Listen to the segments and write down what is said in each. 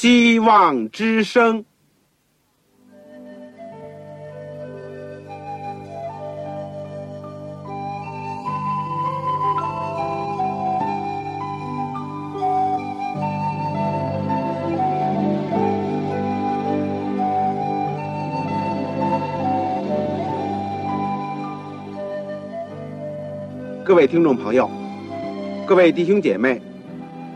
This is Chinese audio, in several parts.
希望之声。各位听众朋友，各位弟兄姐妹，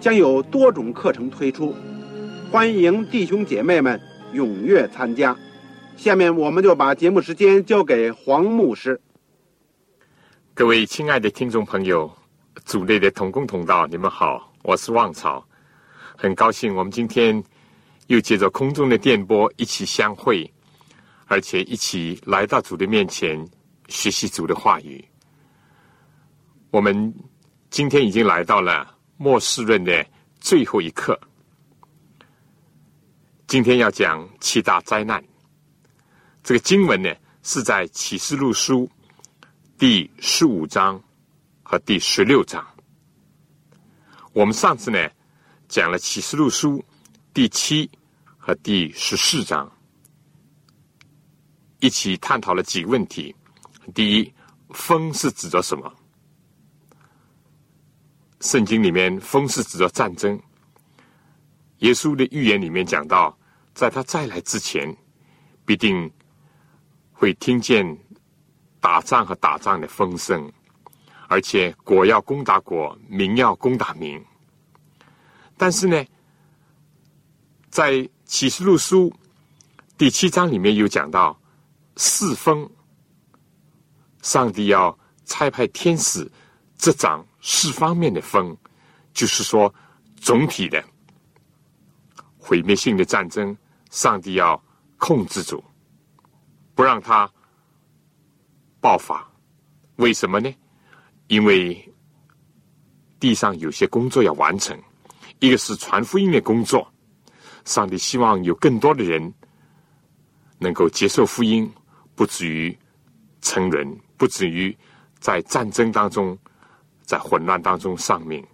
将有多种课程推出，欢迎弟兄姐妹们踊跃参加。下面我们就把节目时间交给黄牧师。各位亲爱的听众朋友，组内的同工同道，你们好，我是旺草，很高兴我们今天又借着空中的电波一起相会，而且一起来到主的面前学习主的话语。我们今天已经来到了末世论的最后一课。今天要讲七大灾难。这个经文呢是在启示录书第十五章和第十六章。我们上次呢讲了启示录书第七和第十四章，一起探讨了几个问题。第一，风是指着什么？圣经里面，风是指着战争。耶稣的预言里面讲到，在他再来之前，必定会听见打仗和打仗的风声，而且国要攻打国，民要攻打民。但是呢，在启示录书第七章里面有讲到，四风，上帝要差派天使执掌。四方面的风，就是说，总体的毁灭性的战争，上帝要控制住，不让它爆发。为什么呢？因为地上有些工作要完成，一个是传福音的工作，上帝希望有更多的人能够接受福音，不至于成人，不至于在战争当中。在混乱当中丧命。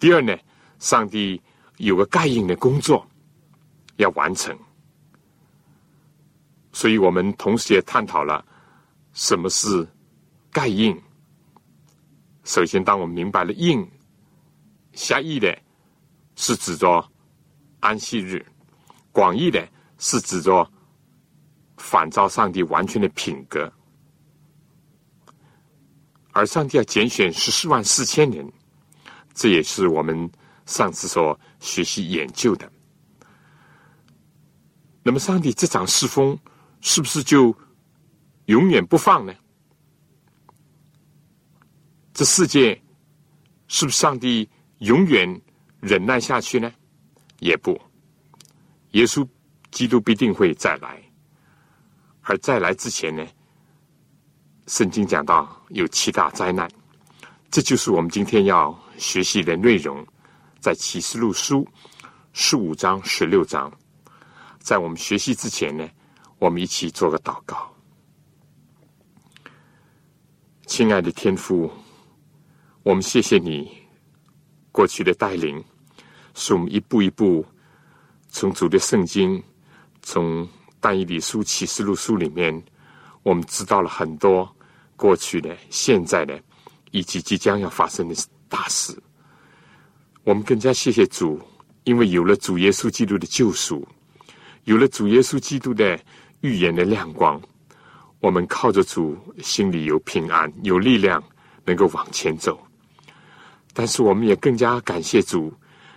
第二呢，上帝有个盖印的工作要完成，所以我们同时也探讨了什么是盖印。首先，当我们明白了印狭义的，是指着安息日；广义的，是指着反照上帝完全的品格。而上帝要拣选十四万四千人，这也是我们上次所学习研究的。那么，上帝这场世风是不是就永远不放呢？这世界是不是上帝永远忍耐下去呢？也不，耶稣基督必定会再来，而再来之前呢？圣经讲到有七大灾难，这就是我们今天要学习的内容，在启示录书十五章、十六章。在我们学习之前呢，我们一起做个祷告。亲爱的天父，我们谢谢你过去的带领，使我们一步一步从主的圣经，从但以理书、启示录书里面。我们知道了很多过去的、现在的以及即将要发生的大事。我们更加谢谢主，因为有了主耶稣基督的救赎，有了主耶稣基督的预言的亮光，我们靠着主，心里有平安、有力量，能够往前走。但是，我们也更加感谢主，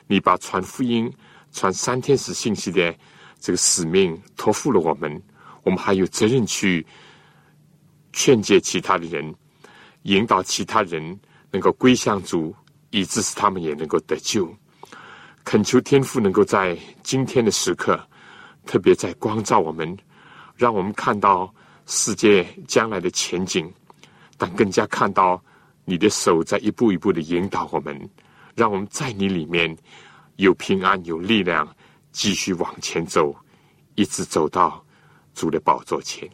你把传福音、传三天使信息的这个使命托付了我们，我们还有责任去。劝诫其他的人，引导其他人能够归向主，以致使他们也能够得救。恳求天父能够在今天的时刻，特别在光照我们，让我们看到世界将来的前景，但更加看到你的手在一步一步的引导我们，让我们在你里面有平安、有力量，继续往前走，一直走到主的宝座前。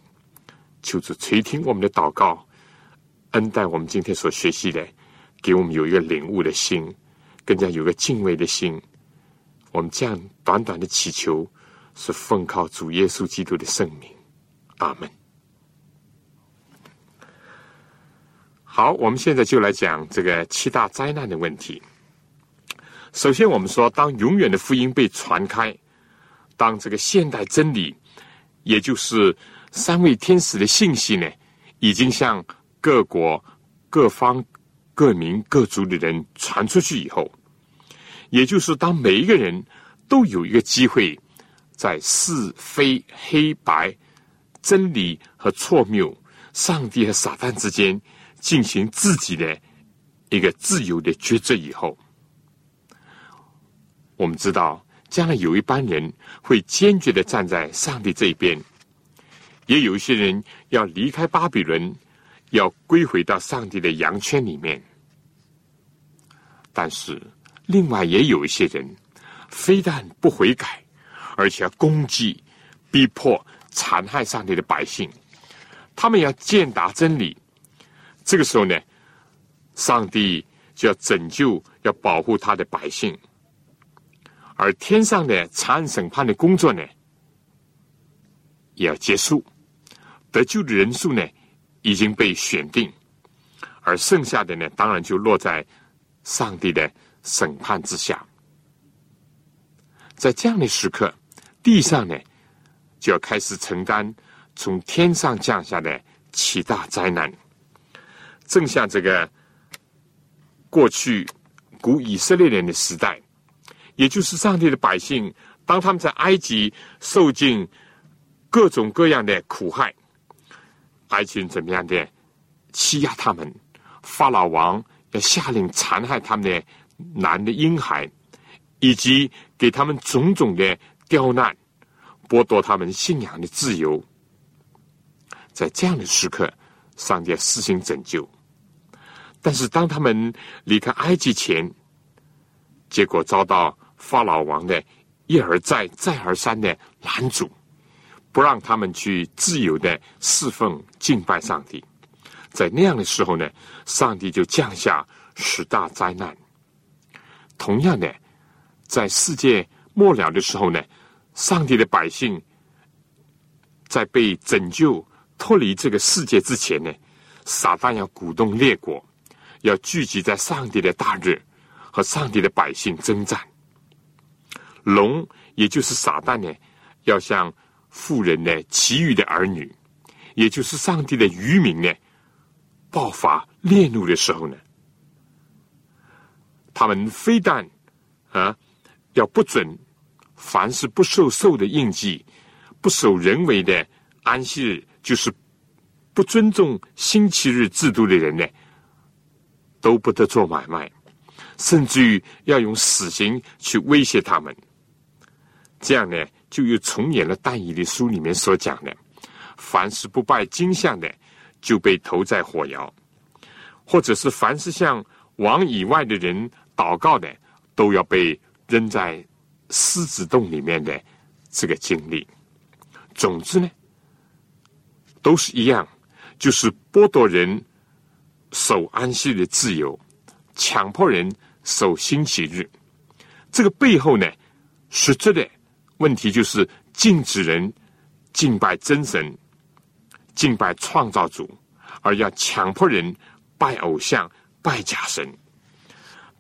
求主垂听我们的祷告，恩待我们今天所学习的，给我们有一个领悟的心，更加有个敬畏的心。我们这样短短的祈求，是奉靠主耶稣基督的圣名，阿门。好，我们现在就来讲这个七大灾难的问题。首先，我们说，当永远的福音被传开，当这个现代真理，也就是三位天使的信息呢，已经向各国、各方、各民、各族的人传出去以后。也就是当每一个人都有一个机会，在是非黑白、真理和错谬、上帝和撒旦之间进行自己的一个自由的抉择以后，我们知道将来有一班人会坚决的站在上帝这一边，也有一些人要离开巴比伦，要归回到上帝的羊圈里面，但是。另外也有一些人，非但不悔改，而且要攻击、逼迫、残害上帝的百姓。他们要践踏真理。这个时候呢，上帝就要拯救、要保护他的百姓。而天上的残忍审判的工作呢，也要结束。得救的人数呢，已经被选定，而剩下的呢，当然就落在上帝的。审判之下，在这样的时刻，地上呢就要开始承担从天上降下的七大灾难。正像这个过去古以色列人的时代，也就是上帝的百姓，当他们在埃及受尽各种各样的苦害，埃及怎么样的欺压他们，法老王要下令残害他们的。男的婴孩，以及给他们种种的刁难，剥夺他们信仰的自由。在这样的时刻，上帝施行拯救。但是当他们离开埃及前，结果遭到法老王的一而再、再而三的拦阻，不让他们去自由的侍奉、敬拜上帝。在那样的时候呢，上帝就降下十大灾难。同样的，在世界末了的时候呢，上帝的百姓在被拯救脱离这个世界之前呢，撒旦要鼓动列国，要聚集在上帝的大日和上帝的百姓征战。龙，也就是撒旦呢，要向富人的其余的儿女，也就是上帝的渔民呢，爆发烈怒的时候呢。他们非但啊要不准凡是不受受的印记、不守人为的安息日，就是不尊重星期日制度的人呢，都不得做买卖，甚至于要用死刑去威胁他们。这样呢，就又重演了但以的书里面所讲的：凡是不拜金像的，就被投在火窑；或者是凡是向王以外的人。祷告的都要被扔在狮子洞里面的这个经历，总之呢，都是一样，就是剥夺人守安息的自由，强迫人守星期日。这个背后呢，实质的问题就是禁止人敬拜真神、敬拜创造主，而要强迫人拜偶像、拜假神。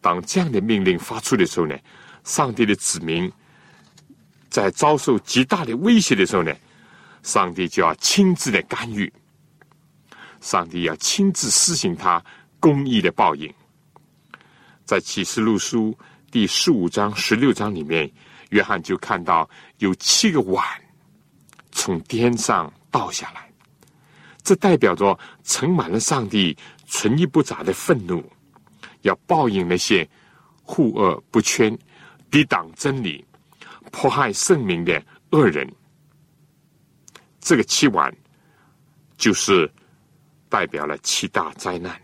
当这样的命令发出的时候呢，上帝的子民在遭受极大的威胁的时候呢，上帝就要亲自的干预，上帝要亲自施行他公义的报应。在启示录书第十五章、十六章里面，约翰就看到有七个碗从天上倒下来，这代表着盛满了上帝存一不杂的愤怒。要报应那些护恶不圈、抵挡真理、迫害圣明的恶人。这个七碗就是代表了七大灾难。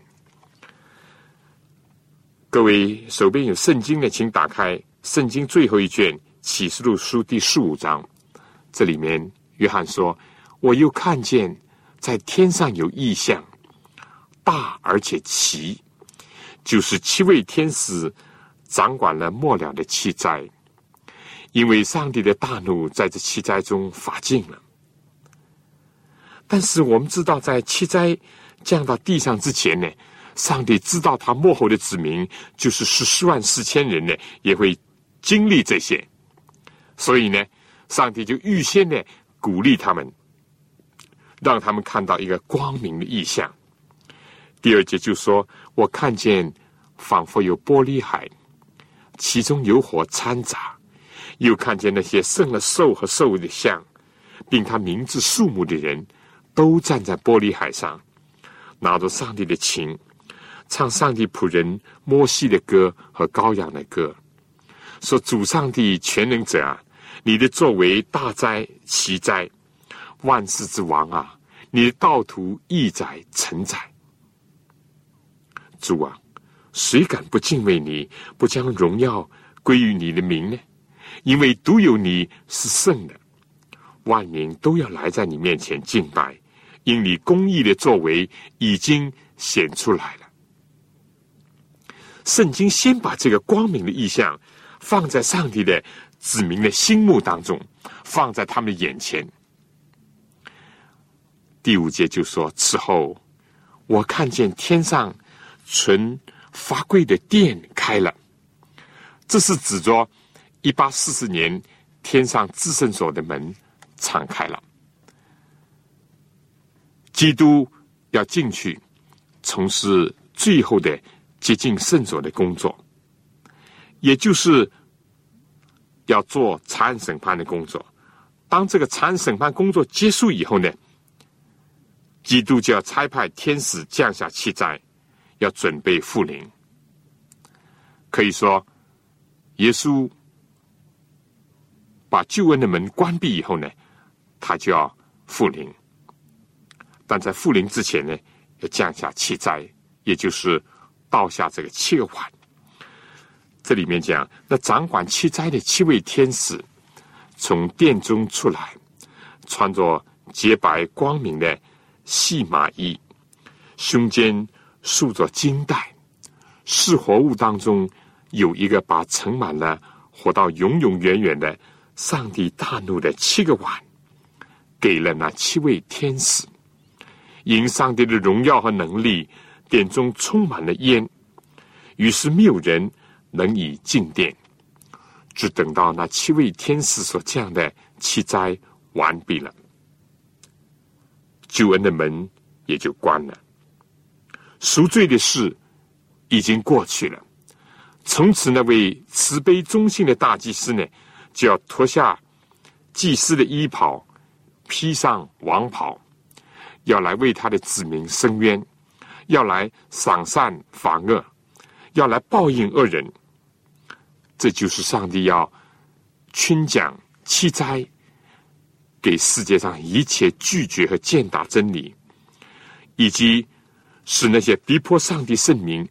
各位手边有圣经的，请打开圣经最后一卷启示录书第十五章。这里面约翰说：“我又看见在天上有异象，大而且奇，就是七位天使掌管了末了的七灾，因为上帝的大怒在这七灾中发尽了。但是我们知道，在七灾降到地上之前呢？”上帝知道他幕后的子民就是十四万四千人呢，也会经历这些，所以呢，上帝就预先呢鼓励他们，让他们看到一个光明的意象。第二节就说：“我看见仿佛有玻璃海，其中有火掺杂；又看见那些胜了兽和兽的像，并他名字数目的人，都站在玻璃海上，拿着上帝的琴。”唱上帝仆人摩西的歌和羔羊的歌，说主上帝全能者啊，你的作为大哉奇哉，万世之王啊，你的道途义哉成载。主啊，谁敢不敬畏你，不将荣耀归于你的名呢？因为独有你是圣的，万民都要来在你面前敬拜，因你公义的作为已经显出来了。圣经先把这个光明的意象放在上帝的子民的心目当中，放在他们的眼前。第五节就说：“此后，我看见天上存发贵的殿开了。”这是指着一八四四年天上至圣所的门敞开了，基督要进去从事最后的。接近圣所的工作，也就是要做残审判的工作。当这个残审判工作结束以后呢，基督就要差派天使降下七灾，要准备复临。可以说，耶稣把救恩的门关闭以后呢，他就要复临。但在复临之前呢，要降下七灾，也就是。倒下这个七个碗，这里面讲，那掌管七灾的七位天使从殿中出来，穿着洁白光明的细麻衣，胸间束着金带，是活物当中有一个把盛满了活到永永远远的上帝大怒的七个碗，给了那七位天使，因上帝的荣耀和能力。殿中充满了烟，于是没有人能以进殿，只等到那七位天使所降的七灾完毕了，救恩的门也就关了，赎罪的事已经过去了。从此，那位慈悲忠信的大祭司呢，就要脱下祭司的衣袍，披上王袍，要来为他的子民伸冤。要来赏善罚恶，要来报应恶人，这就是上帝要群讲七灾，给世界上一切拒绝和践踏真理，以及使那些逼迫上帝圣名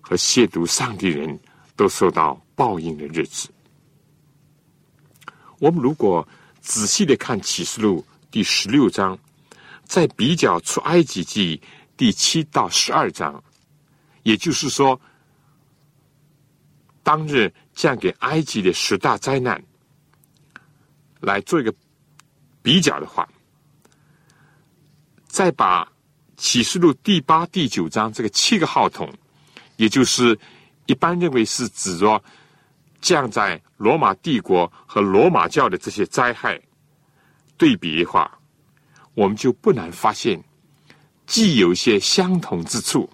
和亵渎上帝人都受到报应的日子。我们如果仔细的看启示录第十六章，在比较出埃及记。第七到十二章，也就是说，当日降给埃及的十大灾难，来做一个比较的话，再把启示录第八、第九章这个七个号筒，也就是一般认为是指着降在罗马帝国和罗马教的这些灾害对比的话，我们就不难发现。既有些相同之处，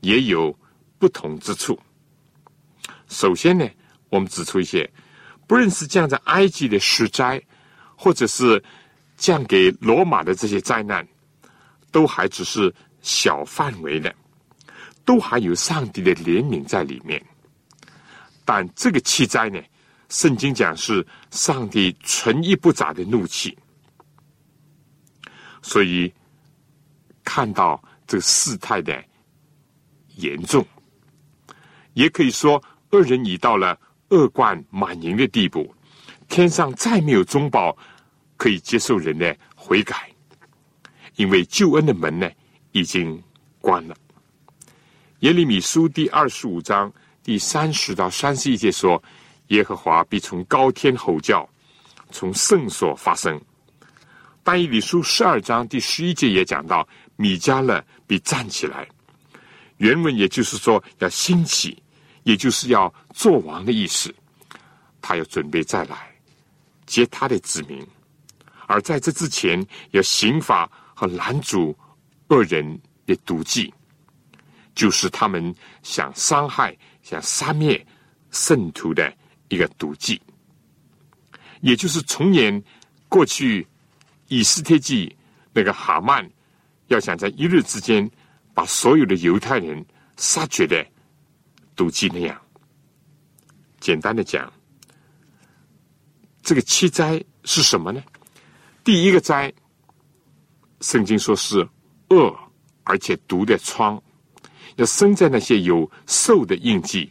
也有不同之处。首先呢，我们指出一些，不论是降在埃及的十灾，或者是降给罗马的这些灾难，都还只是小范围的，都还有上帝的怜悯在里面。但这个气灾呢，圣经讲是上帝存一不杂的怒气，所以看到这个事态的严重，也可以说恶人已到了恶贯满盈的地步，天上再没有中保可以接受人的悔改，因为救恩的门呢已经关了。耶利米书第二十五章第三十到三十一节说。耶和华必从高天吼叫，从圣所发声。但以理书十二章第十一节也讲到，米迦勒必站起来。原文也就是说要兴起，也就是要做王的意思。他要准备再来接他的子民，而在这之前要刑罚和拦阻恶人的毒计，就是他们想伤害、想杀灭圣徒的。一个毒计，也就是重演过去以斯帖记那个哈曼要想在一日之间把所有的犹太人杀绝的毒计那样。简单的讲，这个七灾是什么呢？第一个灾，圣经说是恶而且毒的疮，要生在那些有兽的印记。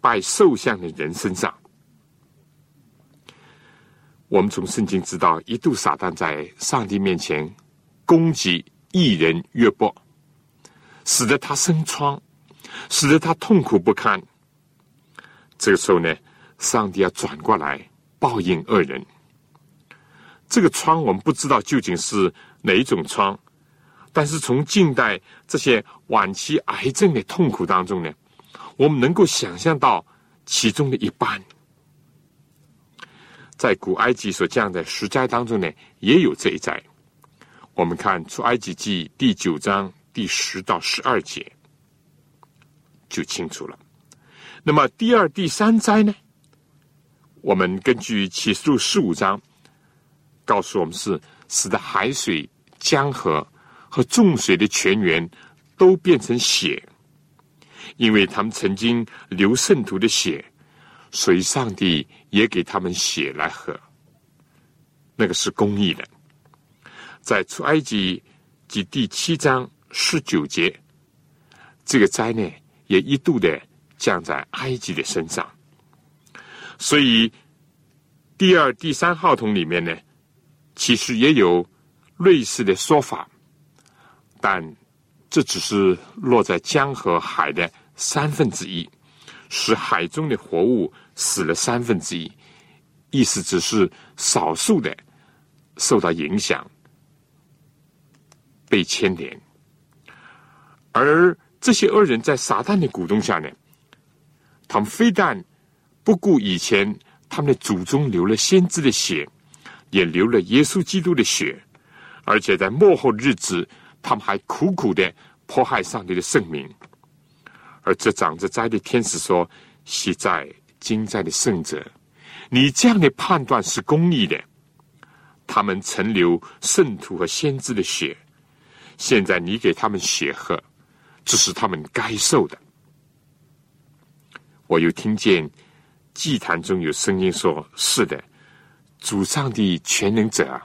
拜兽像的人身上，我们从圣经知道，一度撒旦在上帝面前攻击异人约伯，使得他生疮，使得他痛苦不堪。这个时候呢，上帝要转过来报应恶人。这个疮我们不知道究竟是哪一种疮，但是从近代这些晚期癌症的痛苦当中呢。我们能够想象到其中的一半，在古埃及所降的十灾当中呢，也有这一灾。我们看出埃及记第九章第十到十二节，就清楚了。那么第二、第三灾呢？我们根据启示录十五章告诉我们，是使得海水、江河和众水的泉源都变成血。因为他们曾经流圣徒的血，所以上帝也给他们血来喝。那个是公义的。在出埃及及第七章十九节，这个灾呢也一度的降在埃及的身上。所以第二、第三号筒里面呢，其实也有类似的说法，但这只是落在江和海的。三分之一，使海中的活物死了三分之一，意思只是少数的受到影响，被牵连。而这些恶人在撒旦的鼓动下呢，他们非但不顾以前他们的祖宗流了先知的血，也流了耶稣基督的血，而且在末后日子，他们还苦苦的迫害上帝的圣名。而这长着灾的天使说：“喜在今在的圣者，你这样的判断是公义的。他们曾流圣徒和先知的血，现在你给他们血喝，这是他们该受的。”我又听见祭坛中有声音说：“是的，主上帝全能者啊，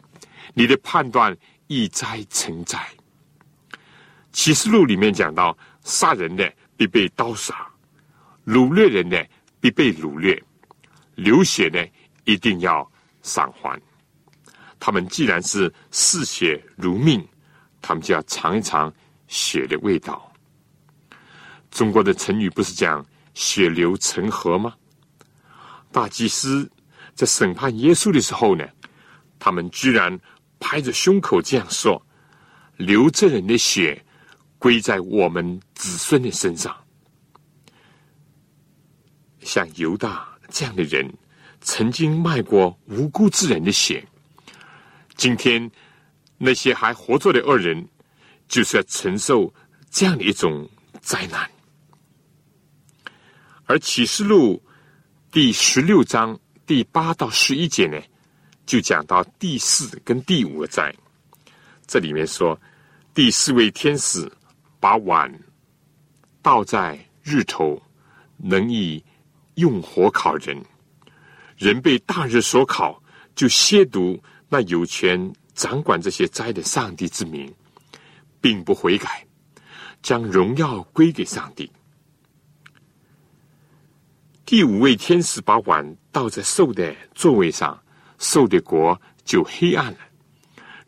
你的判断一灾成灾。”启示录里面讲到杀人的。必被刀杀，掳掠人呢必被掳掠，流血呢一定要偿还。他们既然是嗜血如命，他们就要尝一尝血的味道。中国的成语不是讲血流成河吗？大祭司在审判耶稣的时候呢，他们居然拍着胸口这样说：“流这人的血。”归在我们子孙的身上，像犹大这样的人，曾经卖过无辜之人的血。今天那些还活着的恶人，就是要承受这样的一种灾难。而启示录第十六章第八到十一节呢，就讲到第四跟第五个灾。这里面说，第四位天使。把碗倒在日头，能以用火烤人。人被大日所烤，就亵渎那有权掌管这些灾的上帝之名，并不悔改，将荣耀归给上帝。第五位天使把碗倒在兽的座位上，兽的国就黑暗了。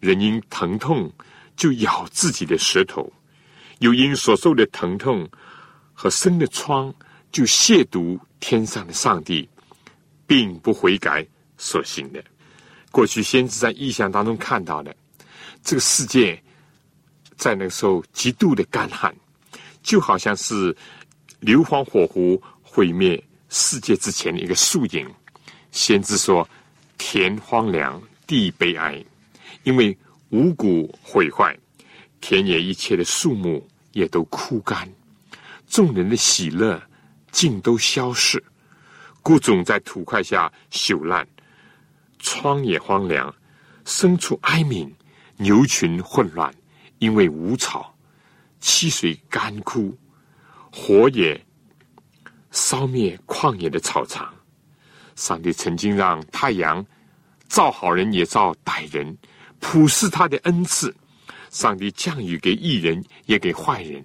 人因疼痛就咬自己的舌头，又因所受的疼痛和生的疮就亵渎天上的上帝，并不悔改所行的。过去先知在意象当中看到的，这个世界在那个时候极度的干旱，就好像是硫磺火湖毁灭。世界之前的一个树影，先知说：“田荒凉，地悲哀，因为五谷毁坏，田野一切的树木也都枯干，众人的喜乐尽都消逝，谷种在土块下朽烂，窗也荒凉，牲畜哀鸣，牛群混乱，因为无草，溪水干枯，火也。”烧灭旷野的草场，上帝曾经让太阳照好人也照歹人，普施他的恩赐。上帝降雨给义人也给坏人，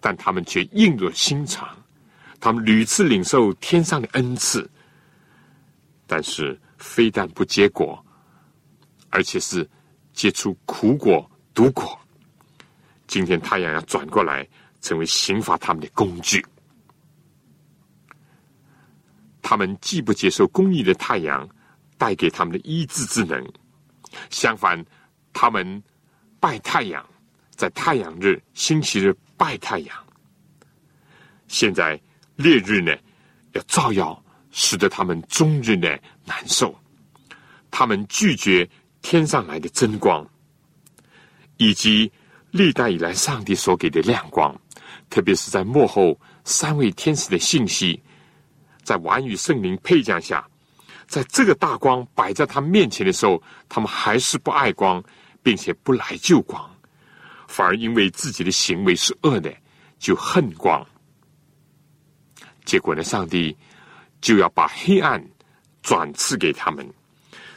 但他们却硬若心肠。他们屡次领受天上的恩赐，但是非但不结果，而且是结出苦果、毒果。今天太阳要转过来，成为刑罚他们的工具。他们既不接受公义的太阳带给他们的医治之能，相反，他们拜太阳，在太阳日、星期日拜太阳。现在烈日呢，要照耀，使得他们终日呢难受。他们拒绝天上来的真光，以及历代以来上帝所给的亮光，特别是在幕后三位天使的信息。在晚雨圣灵配降下，在这个大光摆在他面前的时候，他们还是不爱光，并且不来救光，反而因为自己的行为是恶的，就恨光。结果呢，上帝就要把黑暗转赐给他们。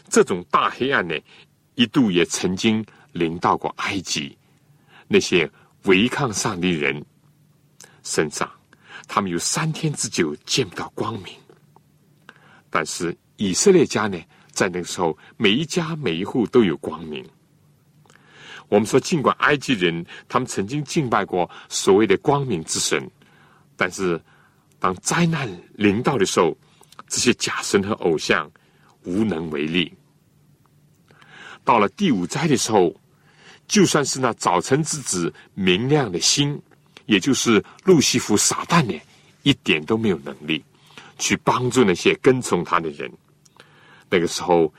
这种大黑暗呢，一度也曾经临到过埃及那些违抗上帝人身上。他们有三天之久见不到光明，但是以色列家呢，在那个时候，每一家每一户都有光明。我们说，尽管埃及人他们曾经敬拜过所谓的光明之神，但是当灾难临到的时候，这些假神和偶像无能为力。到了第五灾的时候，就算是那早晨之子明亮的星。也就是路西弗撒旦呢，一点都没有能力去帮助那些跟从他的人。那个时候，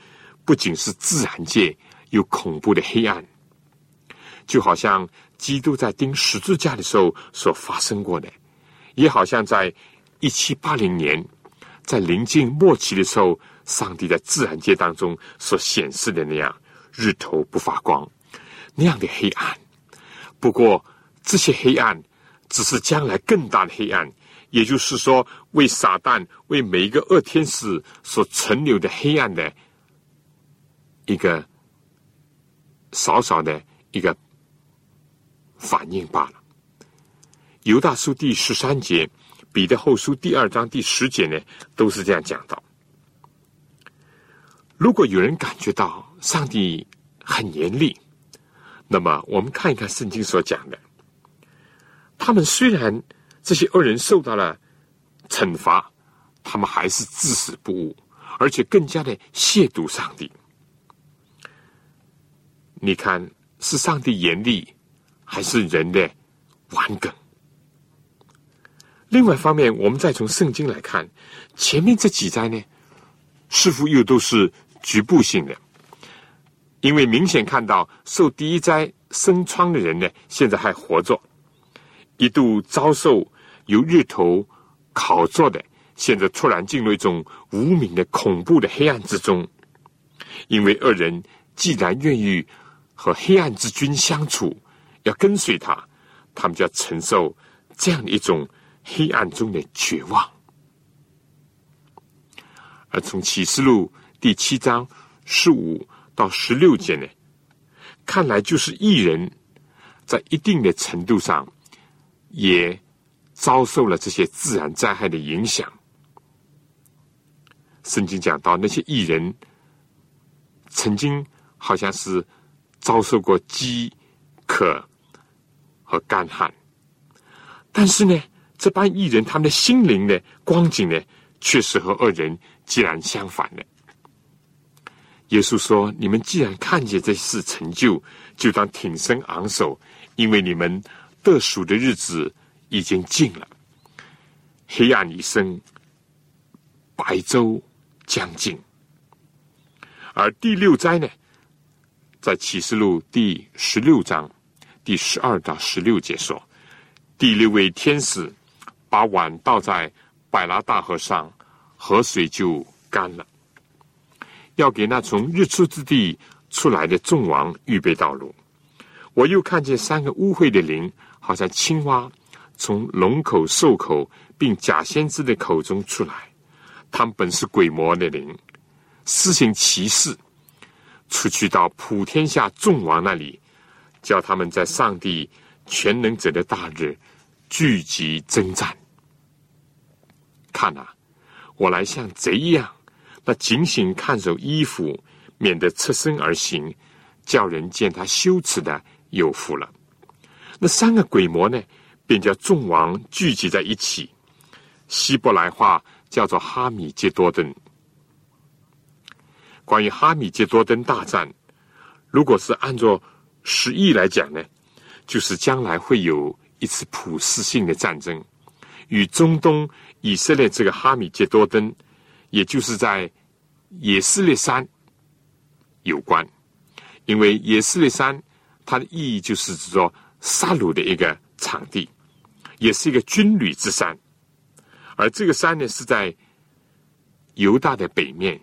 不仅是自然界有恐怖的黑暗，就好像基督在钉十字架的时候所发生过的，也好像在一七八零年在临近末期的时候，上帝在自然界当中所显示的那样，日头不发光那样的黑暗。不过，这些黑暗。只是将来更大的黑暗，也就是说，为撒旦、为每一个恶天使所存留的黑暗的一个少少的一个反应罢了。犹大书第十三节，彼得后书第二章第十节呢，都是这样讲到。如果有人感觉到上帝很严厉，那么我们看一看圣经所讲的。他们虽然这些恶人受到了惩罚，他们还是至死不悟，而且更加的亵渎上帝。你看，是上帝严厉，还是人的顽梗？另外一方面，我们再从圣经来看，前面这几灾呢，似乎又都是局部性的，因为明显看到受第一灾生疮的人呢，现在还活着。一度遭受由日头烤作的，现在突然进入一种无名的恐怖的黑暗之中。因为二人既然愿意和黑暗之君相处，要跟随他，他们就要承受这样的一种黑暗中的绝望。而从启示录第七章十五到十六节呢，看来就是艺人，在一定的程度上也遭受了这些自然灾害的影响。圣经讲到那些艺人曾经好像是遭受过饥渴和干旱，但是呢，这帮艺人他们的心灵的光景呢，却是和恶人截然相反的。耶稣说：“你们既然看见这事成就，就当挺身昂首，因为你们得赎的日子已经近了。黑暗已生，白昼将近。”而第六灾呢，在启示录第十六章第十二到十六节说：“第六位天使把碗倒在百拉大河上，河水就干了。”要给那从日出之地出来的众王预备道路。我又看见三个污秽的灵，好像青蛙，从龙口、兽口并假先知的口中出来。他们本是鬼魔的灵，施行奇事，出去到普天下众王那里，叫他们在上帝全能者的大日聚集征战。看啊，我来像贼一样。那警醒看守衣服，免得侧身而行，叫人见他羞耻的有福了。那三个鬼魔呢，便叫众王聚集在一起。希伯来话叫做哈米杰多登。关于哈米杰多登大战，如果是按照实意来讲呢，就是将来会有一次普世性的战争，与中东以色列这个哈米杰多登，也就是在。也斯列山有关，因为也斯列山它的意义就是指说杀戮的一个场地，也是一个军旅之山。而这个山呢，是在犹大的北面、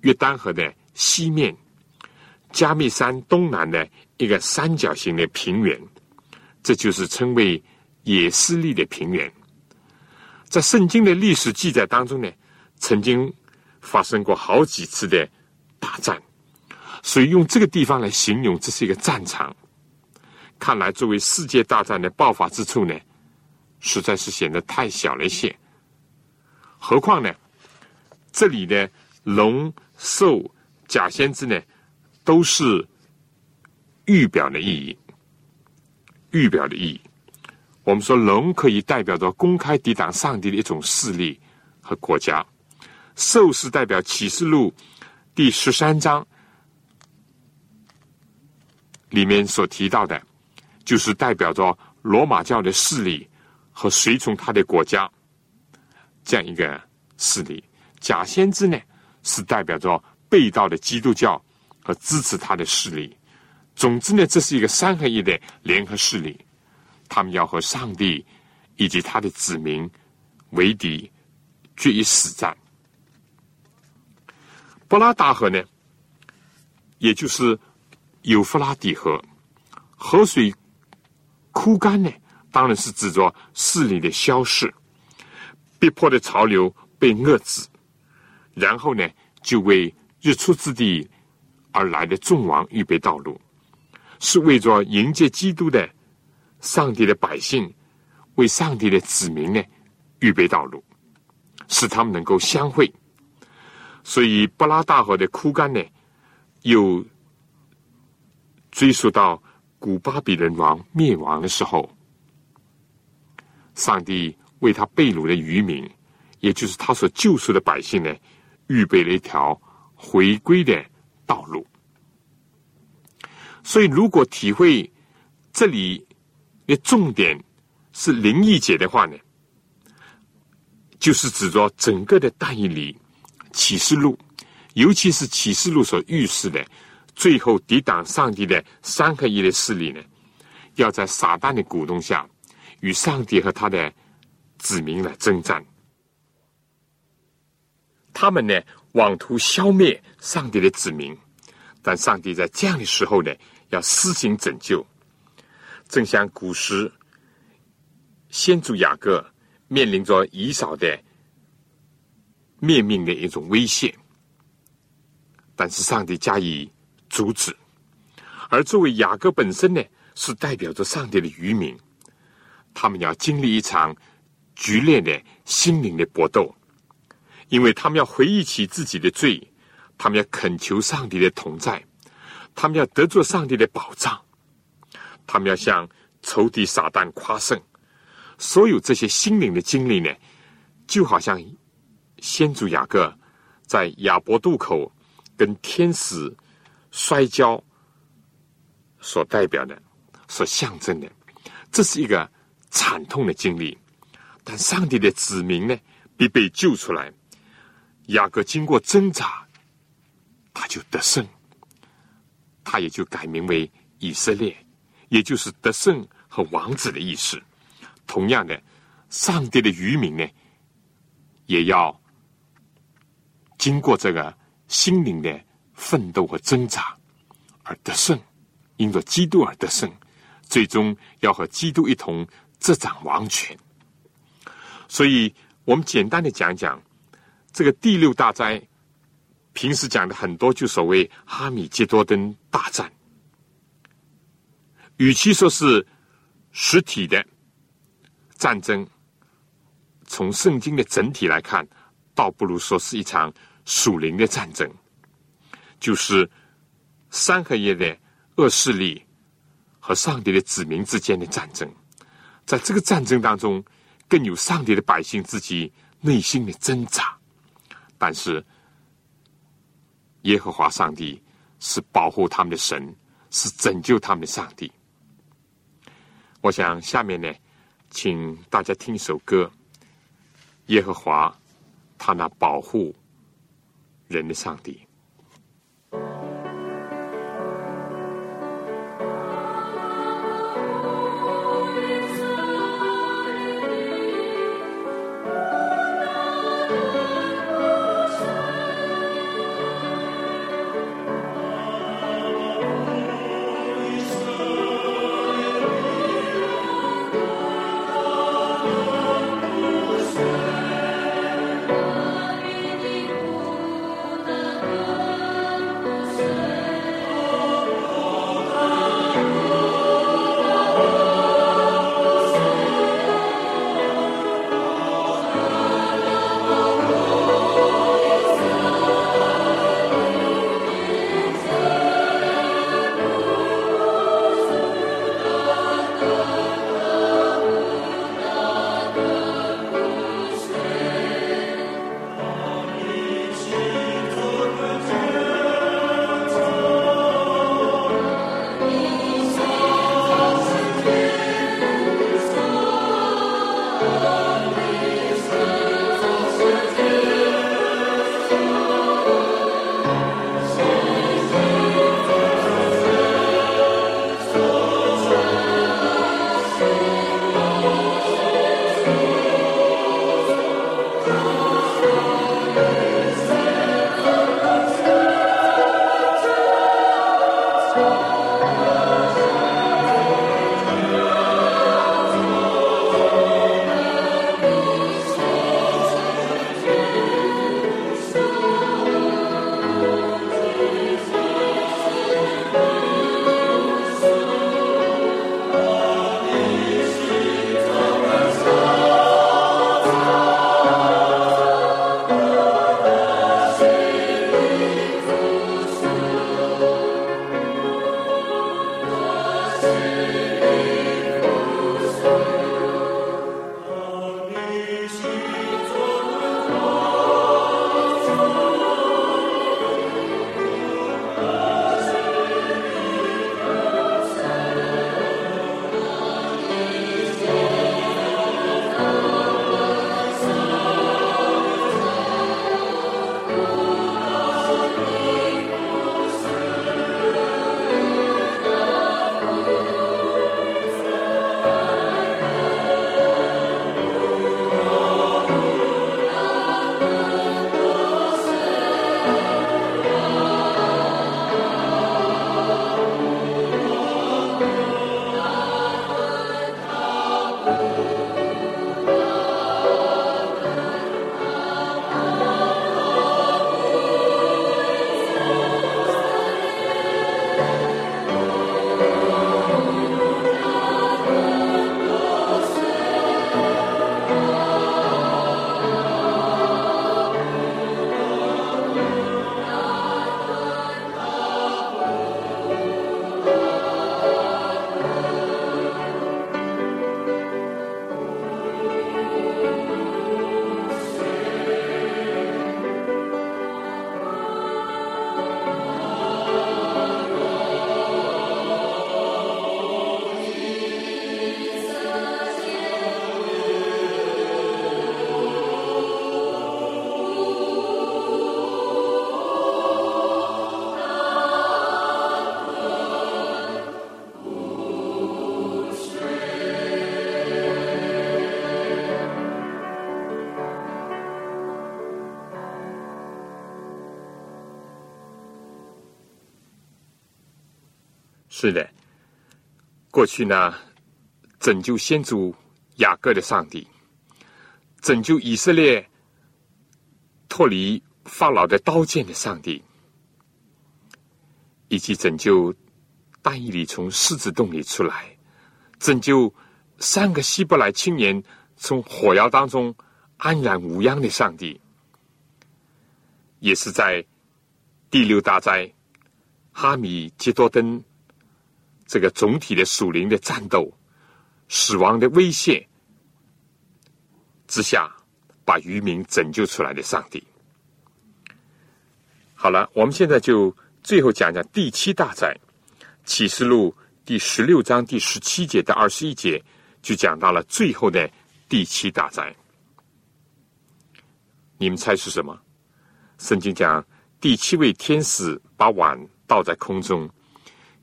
约旦河的西面、加密山东南的一个三角形的平原，这就是称为野斯利的平原。在圣经的历史记载当中呢，曾经。发生过好几次的大战，所以用这个地方来形容，这是一个战场。看来作为世界大战的爆发之处呢，实在是显得太小了一些。何况呢，这里的龙兽假先知呢，都是预表的意义。预表的意义，我们说龙可以代表着公开抵挡上帝的一种势力和国家。兽是代表启示录第十三章里面所提到的，就是代表着罗马教的势力和随从他的国家这样一个势力。假先知呢，是代表着被盗的基督教和支持他的势力。总之呢，这是一个三合一的联合势力，他们要和上帝以及他的子民为敌，决一死战。布拉达河呢，也就是有弗拉底河，河水枯干呢，当然是指着势力的消逝，逼迫的潮流被遏制，然后呢，就为日出之地而来的众王预备道路，是为着迎接基督的上帝的百姓，为上帝的子民呢预备道路，使他们能够相会。所以，布拉大河的枯干呢，又追溯到古巴比伦王灭亡的时候，上帝为他被掳的渔民，也就是他所救赎的百姓呢，预备了一条回归的道路。所以，如果体会这里的重点是灵异解的话呢，就是指着整个的大义里。启示录，尤其是启示录所预示的，最后抵挡上帝的三合一的势力呢，要在撒旦的鼓动下，与上帝和他的子民来征战。他们呢，妄图消灭上帝的子民，但上帝在这样的时候呢，要施行拯救。正像古时先祖雅各面临着以扫的。灭命的一种威胁，但是上帝加以阻止。而作为雅各本身呢，是代表着上帝的渔民，他们要经历一场剧烈的心灵的搏斗，因为他们要回忆起自己的罪，他们要恳求上帝的同在，他们要得着上帝的保障，他们要向仇敌撒旦夸胜。所有这些心灵的经历呢，就好像先祖雅各在亚伯渡口跟天使摔跤所代表的、所象征的，这是一个惨痛的经历。但上帝的子民呢，必被救出来。雅各经过挣扎，他就得胜，他也就改名为以色列，也就是得胜和王子的意思。同样的，上帝的渔民呢，也要经过这个心灵的奋斗和挣扎而得胜，因着基督而得胜，最终要和基督一同执掌王权。所以我们简单的讲讲这个第六大灾，平时讲的很多，就所谓哈米基多登大战，与其说是实体的。战争从圣经的整体来看，倒不如说是一场属灵的战争，就是三合业的恶势力和上帝的子民之间的战争。在这个战争当中，更有上帝的百姓自己内心的挣扎。但是，耶和华上帝是保护他们的神，是拯救他们的上帝。我想下面呢。请大家听一首歌，《耶和华，他那保护人的上帝》。是的，过去呢，拯救先祖雅各的上帝，拯救以色列脱离法老的刀剑的上帝，以及拯救丹以里从狮子洞里出来，拯救三个希伯来青年从火窑当中安然无恙的上帝，也是在第六大灾哈米基多登。这个总体的属灵的战斗、死亡的威胁之下，把渔民拯救出来的上帝。好了，我们现在就最后讲讲第七大灾，《启示录》第十六章第十七节到二十一节，就讲到了最后的第七大灾。你们猜是什么？圣经讲第七位天使把碗倒在空中。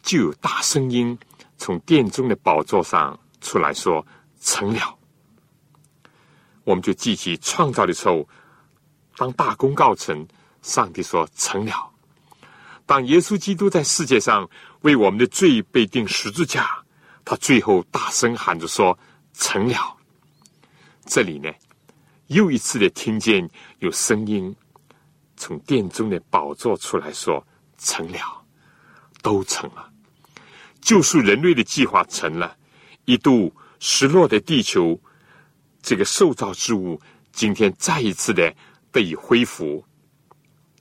就有大声音从殿中的宝座上出来说：“成了。”我们就记起创造的时候，当大功告成，上帝说：“成了。”当耶稣基督在世界上为我们的罪被钉十字架，他最后大声喊着说：“成了。”这里呢，又一次的听见有声音从殿中的宝座出来说：“成了。”都成了，救赎人类的计划成了，一度失落的地球，这个受造之物，今天再一次的得以恢复，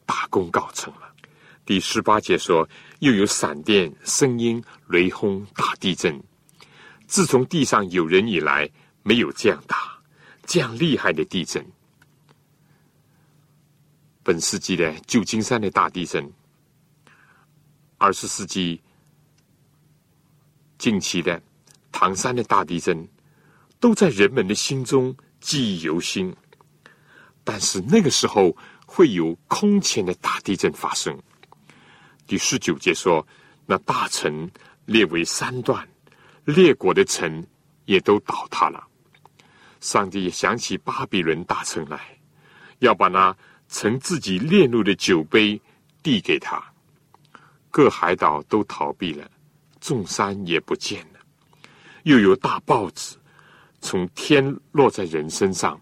大功告成了。第十八节说，又有闪电、声音、雷轰、大地震。自从地上有人以来，没有这样大、这样厉害的地震。本世纪的旧金山的大地震。二十世纪近期的唐山的大地震，都在人们的心中记忆犹新。但是那个时候会有空前的大地震发生。第十九节说，那大城列为三段，列国的城也都倒塌了。上帝也想起巴比伦大城来，要把那盛自己烈怒的酒杯递给他。各海岛都逃避了，众山也不见了。又有大报纸从天落在人身上，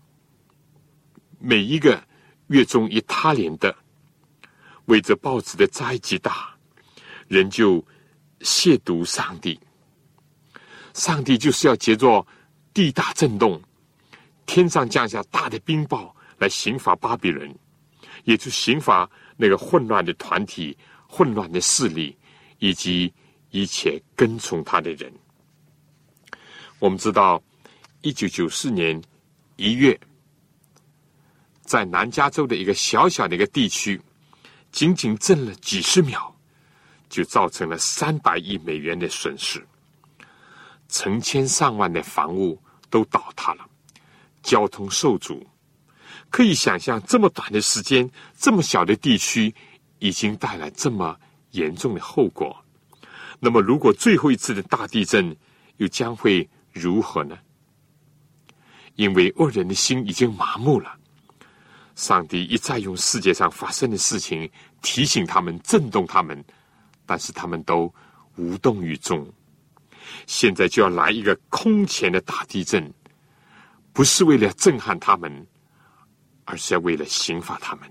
每一个月中一他连的，为这报纸的灾极大，人就亵渎上帝。上帝就是要借着地大震动，天上降下大的冰雹来刑罚巴比伦，也就刑罚那个混乱的团体。混乱的势力以及一切跟从他的人，我们知道，一九九四年一月，在南加州的一个小小的一个地区，仅仅震了几十秒，就造成了三百亿美元的损失，成千上万的房屋都倒塌了，交通受阻。可以想象，这么短的时间，这么小的地区。已经带来这么严重的后果，那么如果最后一次的大地震又将会如何呢？因为恶人的心已经麻木了，上帝一再用世界上发生的事情提醒他们、震动他们，但是他们都无动于衷。现在就要来一个空前的大地震，不是为了震撼他们，而是要为了刑罚他们。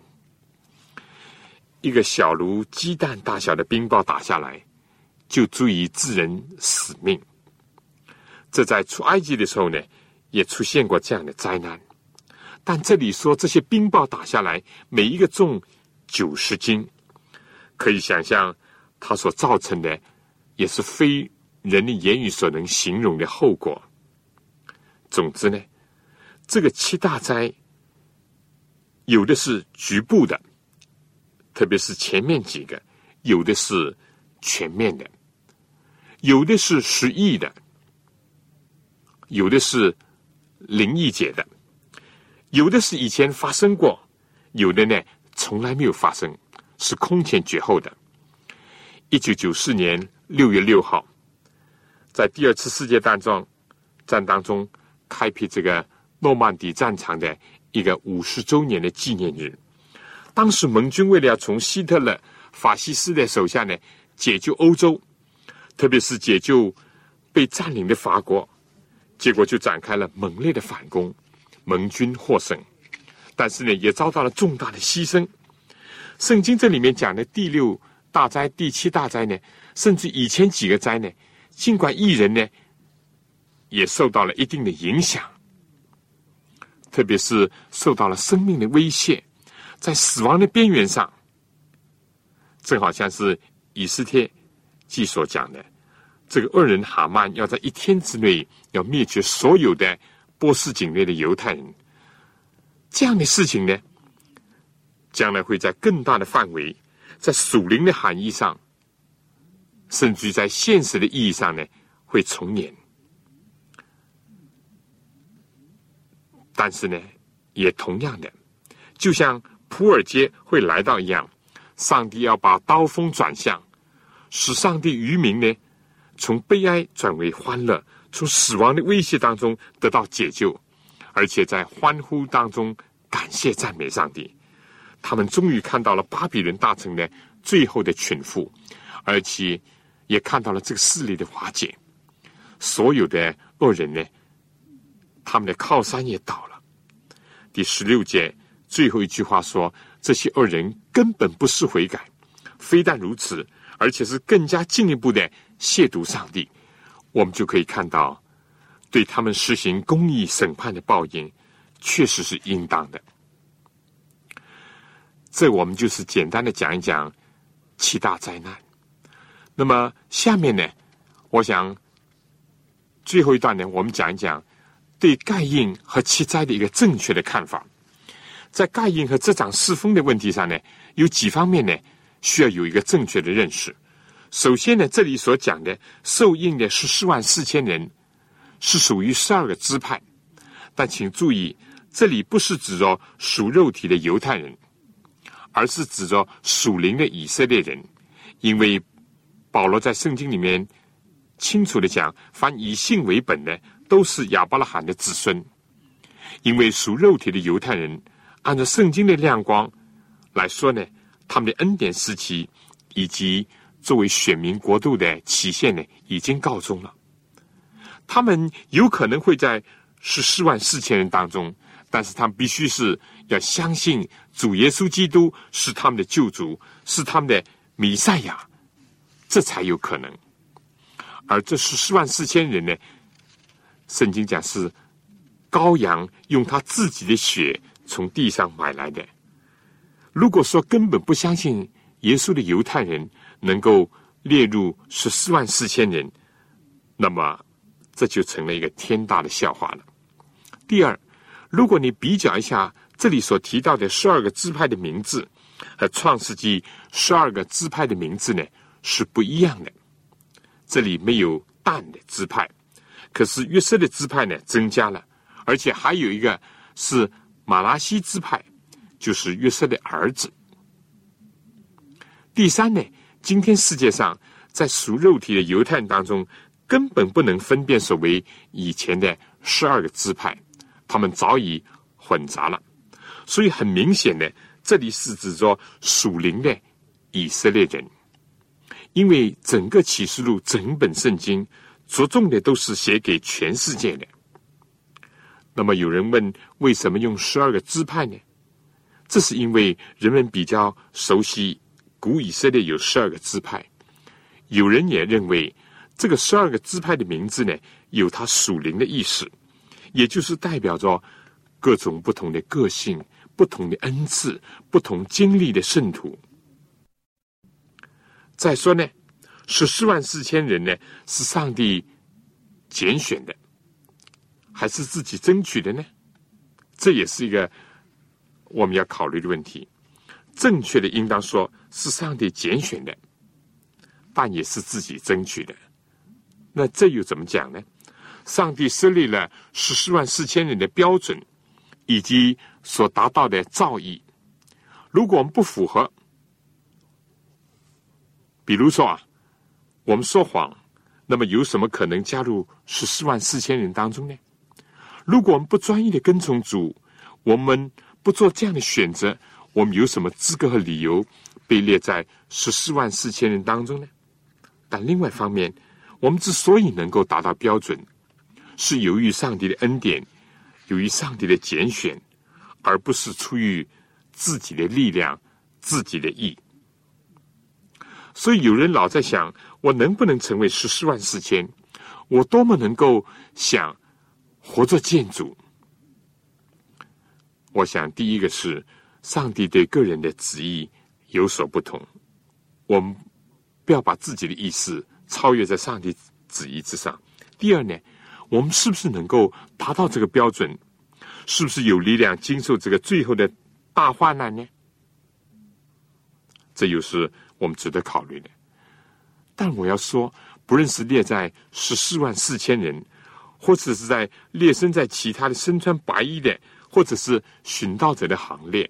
一个小如鸡蛋大小的冰雹打下来，就足以致人死命。这在出埃及的时候呢，也出现过这样的灾难。但这里说这些冰雹打下来，每一个重九十斤，可以想象它所造成的也是非人的言语所能形容的后果。总之呢，这个七大灾有的是局部的。特别是前面几个，有的是全面的，有的是十亿的，有的是零亿解的，有的是以前发生过，有的呢从来没有发生，是空前绝后的。一九九四年六月六号，在第二次世界大战战当中开辟这个诺曼底战场的一个五十周年的纪念日。当时盟军为了要从希特勒法西斯的手下呢解救欧洲，特别是解救被占领的法国，结果就展开了猛烈的反攻，盟军获胜，但是呢，也遭到了重大的牺牲。圣经这里面讲的第六大灾、第七大灾呢，甚至以前几个灾呢，尽管艺人呢也受到了一定的影响，特别是受到了生命的威胁，在死亡的边缘上，正好像是以斯帖记所讲的，这个恶人哈曼要在一天之内要灭绝所有的波斯境内的犹太人，这样的事情呢？将来会在更大的范围，在属灵的含义上，甚至在现实的意义上呢，会重演。但是呢，也同样的，就像普尔街会来到一样，上帝要把刀锋转向，使上帝渔民呢，从悲哀转为欢乐，从死亡的威胁当中得到解救，而且在欢呼当中感谢赞美上帝。他们终于看到了巴比伦大臣的最后的群富，而且也看到了这个势力的瓦解。所有的恶人呢，他们的靠山也倒了。第十六节最后一句话说：“这些恶人根本不是悔改，非但如此，而且是更加进一步的亵渎上帝。”我们就可以看到，对他们实行公义审判的报应，确实是应当的。这我们就是简单的讲一讲七大灾难。那么下面呢，我想最后一段呢，我们讲一讲对盖印和七灾的一个正确的看法。在盖印和执掌四风的问题上呢，有几方面呢需要有一个正确的认识。首先呢，这里所讲的受印的十四万四千人是属于十二个支派，但请注意，这里不是指着属肉体的犹太人。而是指着属灵的以色列人，因为保罗在圣经里面清楚的讲，凡以信为本的，都是亚伯拉罕的子孙。因为属肉体的犹太人，按照圣经的亮光来说呢，他们的恩典时期以及作为选民国度的期限呢，已经告终了。他们有可能会在十四万四千人当中，但是他们必须是。要相信主耶稣基督是他们的救主，是他们的弥赛亚，这才有可能。而这十四万四千人呢？圣经讲是羔羊用他自己的血从地上买来的。如果说根本不相信耶稣的犹太人能够列入十四万四千人，那么这就成了一个天大的笑话了。第二，如果你比较一下。这里所提到的十二个支派的名字和创世纪十二个支派的名字呢是不一样的。这里没有蛋的支派，可是约瑟的支派呢增加了，而且还有一个是马拉西支派，就是约瑟的儿子。第三呢，今天世界上在属肉体的犹太人当中，根本不能分辨所谓以前的十二个支派，他们早已混杂了。所以很明显的，这里是指着属灵的以色列人，因为整个启示录整本圣经着重的都是写给全世界的。那么有人问，为什么用十二个支派呢？这是因为人们比较熟悉古以色列有十二个支派。有人也认为，这个十二个支派的名字呢，有它属灵的意思，也就是代表着各种不同的个性。不同的恩赐，不同经历的圣徒。再说呢，十四万四千人呢，是上帝拣选的，还是自己争取的呢？这也是一个我们要考虑的问题。正确的应当说是上帝拣选的，但也是自己争取的。那这又怎么讲呢？上帝设立了十四万四千人的标准。以及所达到的造诣，如果我们不符合，比如说啊，我们说谎，那么有什么可能加入十四万四千人当中呢？如果我们不专业的跟从主，我们不做这样的选择，我们有什么资格和理由被列在十四万四千人当中呢？但另外一方面，我们之所以能够达到标准，是由于上帝的恩典，由于上帝的拣选，而不是出于自己的力量、自己的意。所以有人老在想：我能不能成为十四万四千？我多么能够想活做建筑？我想，第一个是上帝对个人的旨意有所不同，我们不要把自己的意思超越在上帝旨意之上。第二呢，我们是不是能够达到这个标准？是不是有力量经受这个最后的大患难呢？这又是我们值得考虑的。但我要说。不论是列在十四万四千人，或者是在列身在其他的身穿白衣的，或者是寻道者的行列，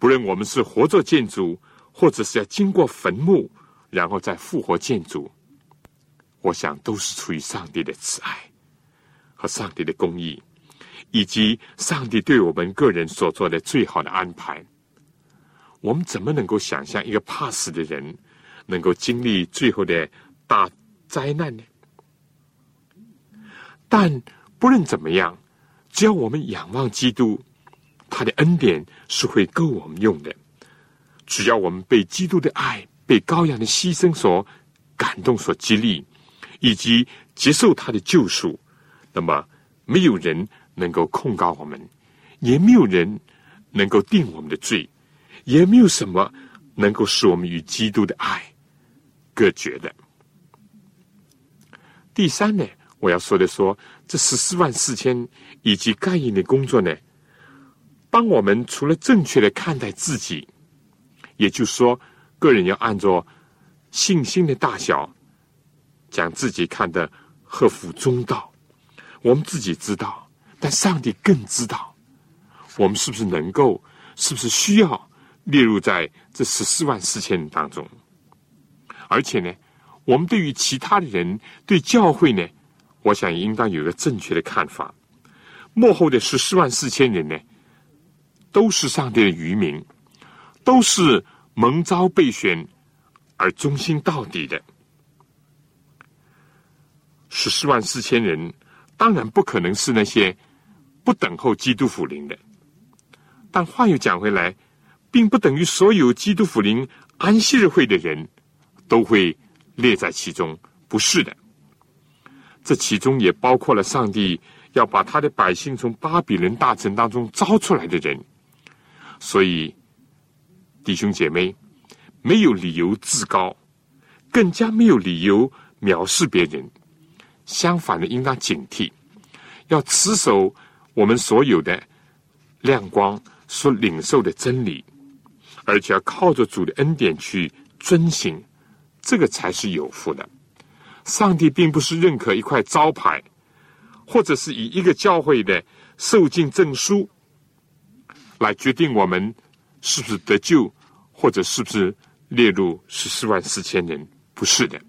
不论我们是活做建筑，或者是要经过坟墓，然后再复活建筑，我想都是出于上帝的慈爱和上帝的公义，以及上帝对我们个人所做的最好的安排。我们怎么能够想象一个怕死的人能够经历最后的大？灾难呢？但不论怎么样，只要我们仰望基督，他的恩典是会够我们用的。只要我们被基督的爱、被羔羊的牺牲所感动、所激励，以及接受他的救赎，那么没有人能够控告我们，也没有人能够定我们的罪，也没有什么能够使我们与基督的爱隔绝的。第三呢，我要说的说，这十四万四千以及盖印的工作呢，帮我们除了正确的看待自己，也就是说，个人要按照信心的大小，将自己看得合乎中道。我们自己知道，但上帝更知道，我们是不是能够，是不是需要列入在这十四万四千人当中，而且呢？我们对于其他的人、对教会呢，我想应当有个正确的看法。幕后的十四万四千人呢，都是上帝的渔民，都是蒙召备选而忠心到底的。十四万四千人当然不可能是那些不等候基督福临的，但话又讲回来，并不等于所有基督福临安息日会的人都会。列在其中，不是的。这其中也包括了上帝要把他的百姓从巴比伦大城当中招出来的人。所以，弟兄姐妹，没有理由自高，更加没有理由藐视别人。相反的，应当警惕，要持守我们所有的亮光所领受的真理，而且要靠着主的恩典去遵行。这个才是有福的。上帝并不是认可一块招牌，或者是以一个教会的受尽证书来决定我们是不是得救，或者是不是列入十四万四千人。不是的，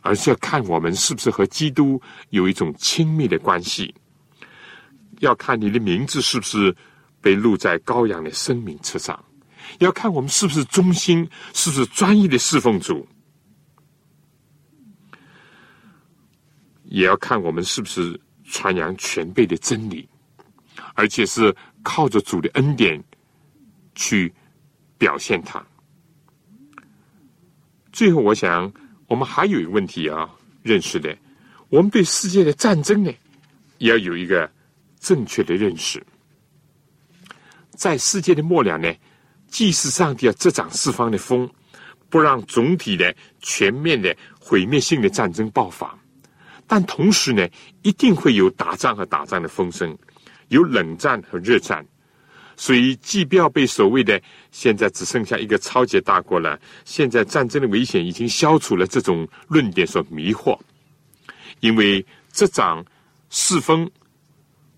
而是要看我们是不是和基督有一种亲密的关系。要看你的名字是不是被录在羔羊的生命册上。要看我们是不是忠心，是不是专一的侍奉主。也要看我们是不是传扬全辈的真理，而且是靠着主的恩典去表现它。最后，我想我们还有一个问题要认识的：我们对世界的战争呢，也要有一个正确的认识。在世界的末了呢，既是上帝要执掌四方的风，不让总体的、全面的、毁灭性的战争爆发。但同时呢，一定会有打仗和打仗的风声，有冷战和热战，所以既不要被所谓的现在只剩下一个超级大国了，现在战争的危险已经消除了这种论点所迷惑，因为这场是风，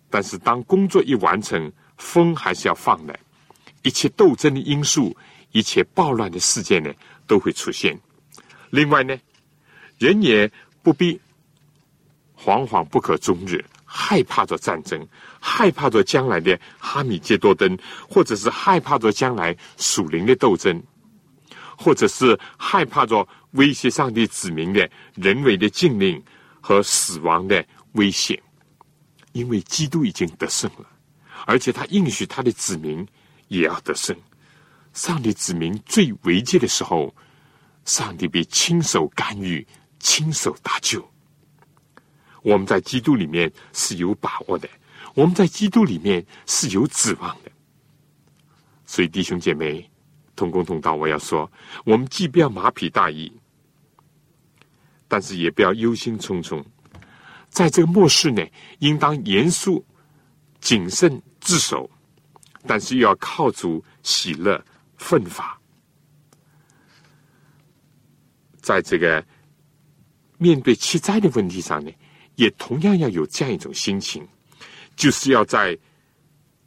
但是当工作一完成，风还是要放的，一切斗争的因素，一切暴乱的事件呢都会出现。另外呢，人也不必。惶惶不可终日，害怕着战争，害怕着将来的哈米杰多登，或者是害怕着将来属灵的斗争，或者是害怕着威胁上帝子民的人为的禁令和死亡的危险，因为基督已经得胜了，而且他应许他的子民也要得胜。上帝子民最危急的时候，上帝必亲手干预、亲手搭救。我们在基督里面是有把握的，我们在基督里面是有指望的。所以，弟兄姐妹，同工同道，我要说，我们既不要马匹大意，但是也不要忧心忡忡。在这个末世呢，应当严肃、谨慎、自守，但是又要靠主喜乐、奋发。在这个面对七灾的问题上呢？也同样要有这样一种心情，就是要在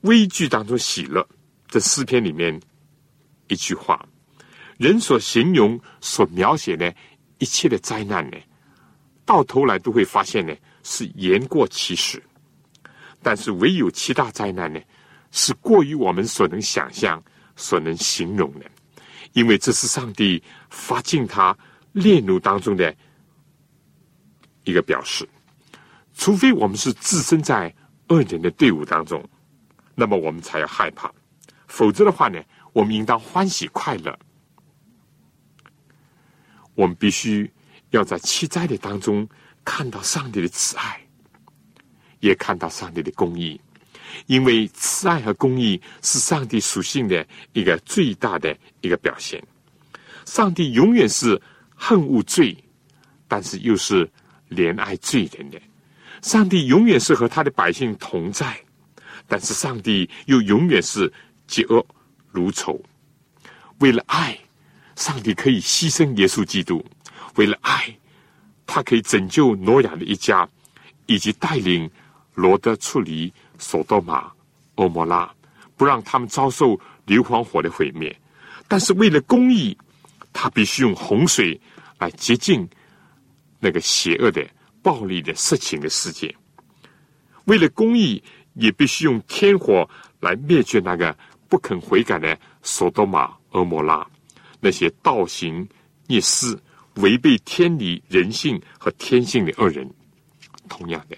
危惧当中喜乐。这诗篇里面一句话，人所形容、所描写的一切的灾难呢，到头来都会发现呢是言过其实。但是唯有七大灾难呢，是过于我们所能想象、所能形容的，因为这是上帝发尽他烈怒当中的一个表示。除非我们是置身在恶人的队伍当中，那么我们才要害怕；否则的话呢，我们应当欢喜快乐。我们必须要在七灾的当中看到上帝的慈爱，也看到上帝的公义，因为慈爱和公义是上帝属性的一个最大的一个表现。上帝永远是恨恶罪，但是又是怜爱罪人的。上帝永远是和他的百姓同在，但是上帝又永远是嫉恶如仇。为了爱，上帝可以牺牲耶稣基督；为了爱，他可以拯救挪亚的一家，以及带领罗德处理索多玛、欧摩拉，不让他们遭受硫磺火的毁灭。但是为了公义，他必须用洪水来洁净那个邪恶的。暴力的色情的世界，为了公义，也必须用天火来灭绝那个不肯悔改的索多玛、俄摩拉，那些倒行逆施、违背天理、人性和天性的恶人。同样的，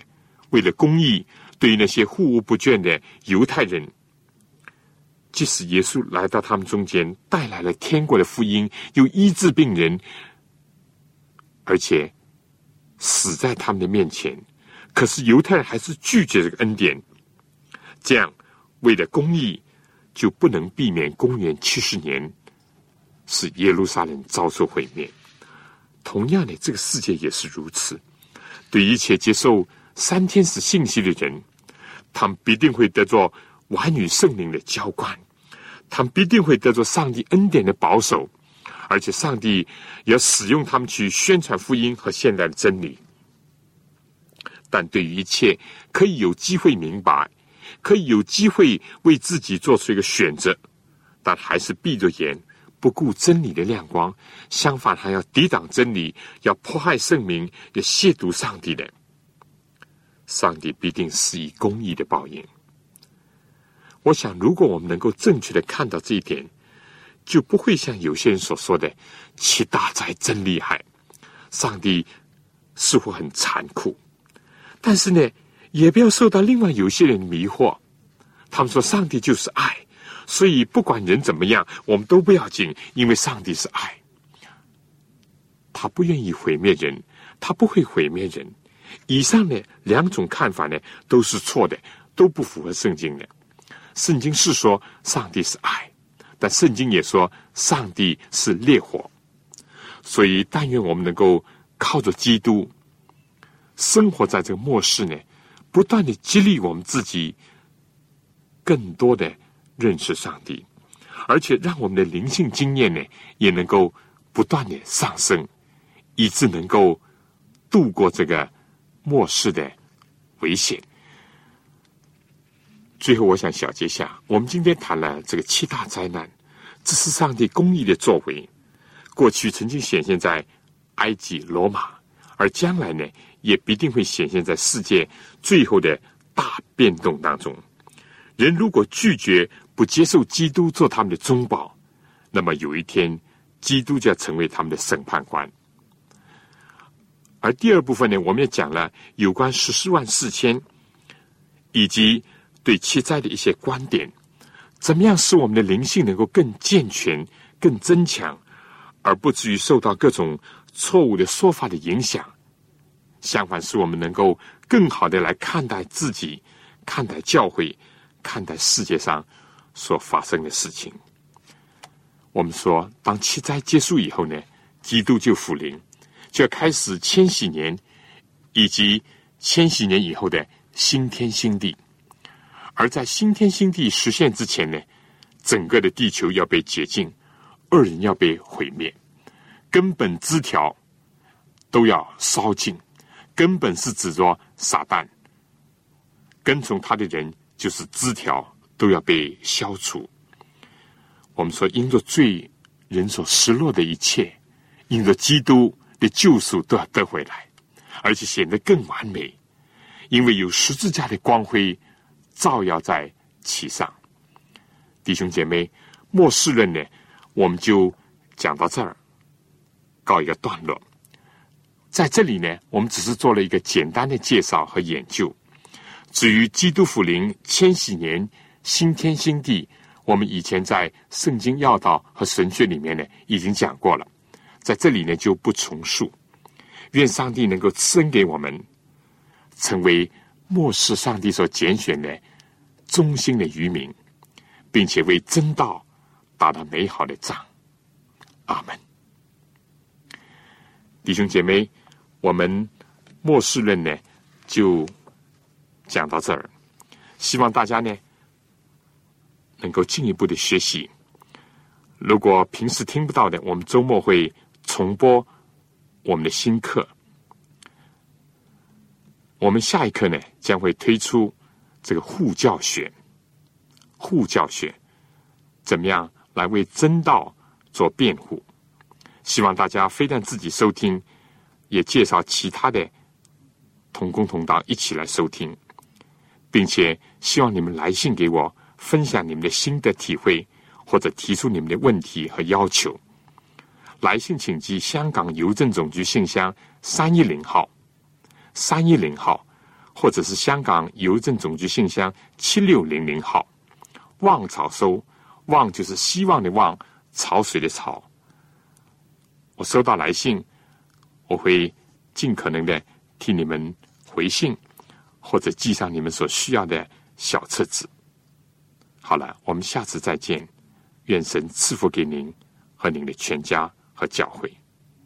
为了公义，对于那些护无不倦的犹太人，即使耶稣来到他们中间，带来了天国的福音，又医治病人，而且。死在他们的面前，可是犹太人还是拒绝这个恩典。这样，为了公义，就不能避免公元七十年使耶路撒冷遭受毁灭。同样的，这个世界也是如此。对一切接受三天使信息的人，他们必定会得着完与圣灵的浇灌，他们必定会得着上帝恩典的保守。而且，上帝要使用他们去宣传福音和现代的真理。但对于一切可以有机会明白、可以有机会为自己做出一个选择，但还是闭着眼不顾真理的亮光，相反还要抵挡真理、要迫害圣明、要亵渎上帝的，上帝必定是以公义的报应。我想，如果我们能够正确的看到这一点。就不会像有些人所说的“七大灾真厉害”，上帝似乎很残酷。但是呢，也不要受到另外有些人迷惑。他们说上帝就是爱，所以不管人怎么样，我们都不要紧，因为上帝是爱。他不愿意毁灭人，他不会毁灭人。以上呢两种看法呢都是错的，都不符合圣经的。圣经是说上帝是爱。但圣经也说，上帝是烈火，所以但愿我们能够靠着基督生活在这个末世呢，不断的激励我们自己，更多的认识上帝，而且让我们的灵性经验呢，也能够不断的上升，以致能够度过这个末世的危险。最后，我想小结一下，我们今天谈了这个七大灾难，这是上帝公义的作为。过去曾经显现在埃及、罗马，而将来呢，也必定会显现在世界最后的大变动当中。人如果拒绝不接受基督做他们的中保，那么有一天基督就要成为他们的审判官。而第二部分呢，我们也讲了有关十四万四千，以及对七灾的一些观点，怎么样使我们的灵性能够更健全、更增强，而不至于受到各种错误的说法的影响。相反，使我们能够更好的来看待自己、看待教会、看待世界上所发生的事情。我们说，当七灾结束以后呢，基督就复临。就要开始千禧年，以及千禧年以后的新天新地。而在新天新地实现之前呢，整个的地球要被洁净，恶人要被毁灭，根本枝条都要烧尽。根本是指着撒旦，跟从他的人就是枝条都要被消除。我们说，因着罪人所失落的一切，因着基督。的救赎都要得回来，而且显得更完美，因为有十字架的光辉照耀在其上。弟兄姐妹，末世论呢，我们就讲到这儿，告一个段落。在这里呢，我们只是做了一个简单的介绍和研究。至于基督福临千禧年新天新地，我们以前在圣经要道和神学里面呢，已经讲过了。在这里呢，就不重述。愿上帝能够赐恩给我们，成为末世上帝所拣选的忠心的渔民，并且为真道打了美好的仗。阿门。弟兄姐妹，我们末世论呢，就讲到这儿。希望大家呢，能够进一步的学习。如果平时听不到的，我们周末会。重播我们的新课，我们下一课呢将会推出这个护教学。护教学怎么样来为真道做辩护？希望大家非但自己收听，也介绍其他的同工同道一起来收听，并且希望你们来信给我，分享你们的心得体会，或者提出你们的问题和要求。来信请寄香港邮政总局信箱三一零号，三一零号，或者是香港邮政总局信箱七六零零号。望草收，望就是希望的望，潮水的潮。我收到来信，我会尽可能的替你们回信，或者寄上你们所需要的小册子。好了，我们下次再见。愿神赐福给您和您的全家。和教会。